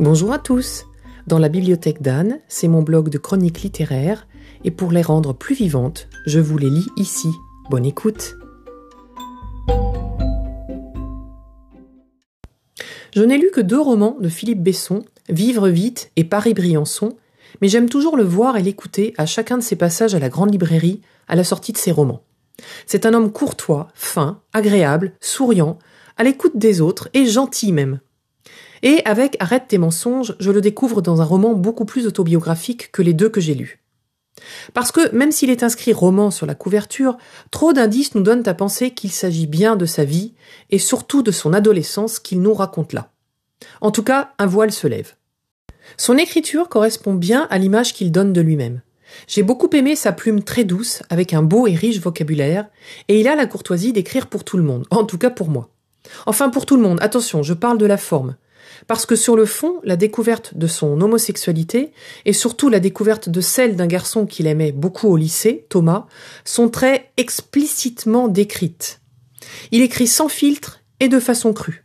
Bonjour à tous. Dans la bibliothèque d'Anne, c'est mon blog de chroniques littéraires, et pour les rendre plus vivantes, je vous les lis ici. Bonne écoute. Je n'ai lu que deux romans de Philippe Besson, Vivre vite et Paris-Briançon, mais j'aime toujours le voir et l'écouter à chacun de ses passages à la grande librairie à la sortie de ses romans. C'est un homme courtois, fin, agréable, souriant, à l'écoute des autres et gentil même. Et avec Arrête tes mensonges, je le découvre dans un roman beaucoup plus autobiographique que les deux que j'ai lus. Parce que même s'il est inscrit roman sur la couverture, trop d'indices nous donnent à penser qu'il s'agit bien de sa vie et surtout de son adolescence qu'il nous raconte là. En tout cas, un voile se lève. Son écriture correspond bien à l'image qu'il donne de lui-même. J'ai beaucoup aimé sa plume très douce, avec un beau et riche vocabulaire, et il a la courtoisie d'écrire pour tout le monde, en tout cas pour moi. Enfin pour tout le monde, attention, je parle de la forme. Parce que sur le fond, la découverte de son homosexualité, et surtout la découverte de celle d'un garçon qu'il aimait beaucoup au lycée, Thomas, sont très explicitement décrites. Il écrit sans filtre et de façon crue.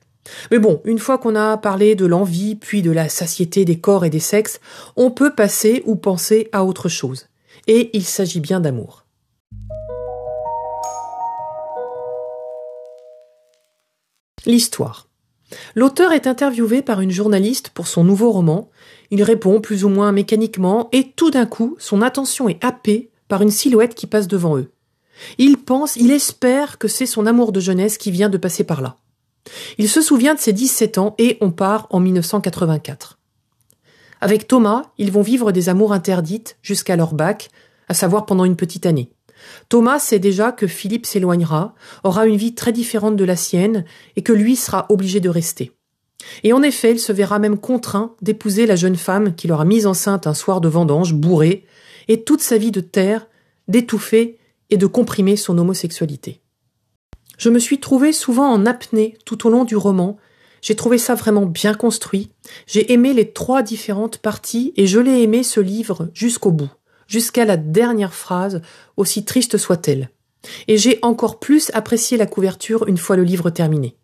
Mais bon, une fois qu'on a parlé de l'envie, puis de la satiété des corps et des sexes, on peut passer ou penser à autre chose. Et il s'agit bien d'amour. L'histoire. L'auteur est interviewé par une journaliste pour son nouveau roman. Il répond plus ou moins mécaniquement et tout d'un coup, son attention est happée par une silhouette qui passe devant eux. Il pense, il espère que c'est son amour de jeunesse qui vient de passer par là. Il se souvient de ses 17 ans et on part en 1984. Avec Thomas, ils vont vivre des amours interdites jusqu'à leur bac, à savoir pendant une petite année. Thomas sait déjà que Philippe s'éloignera, aura une vie très différente de la sienne, et que lui sera obligé de rester. Et en effet, il se verra même contraint d'épouser la jeune femme qui l'aura mise enceinte un soir de vendange, bourrée, et toute sa vie de terre, d'étouffer et de comprimer son homosexualité. Je me suis trouvée souvent en apnée tout au long du roman. J'ai trouvé ça vraiment bien construit. J'ai aimé les trois différentes parties et je l'ai aimé ce livre jusqu'au bout jusqu'à la dernière phrase, aussi triste soit-elle. Et j'ai encore plus apprécié la couverture une fois le livre terminé.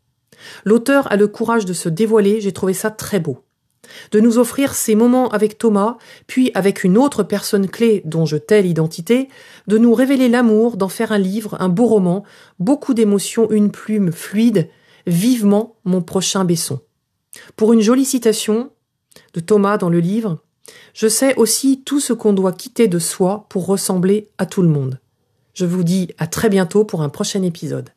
L'auteur a le courage de se dévoiler, j'ai trouvé ça très beau. De nous offrir ces moments avec Thomas, puis avec une autre personne clé dont je tais l'identité, de nous révéler l'amour, d'en faire un livre, un beau roman, beaucoup d'émotions, une plume fluide, vivement mon prochain Besson. Pour une jolie citation de Thomas dans le livre, je sais aussi tout ce qu'on doit quitter de soi pour ressembler à tout le monde. Je vous dis à très bientôt pour un prochain épisode.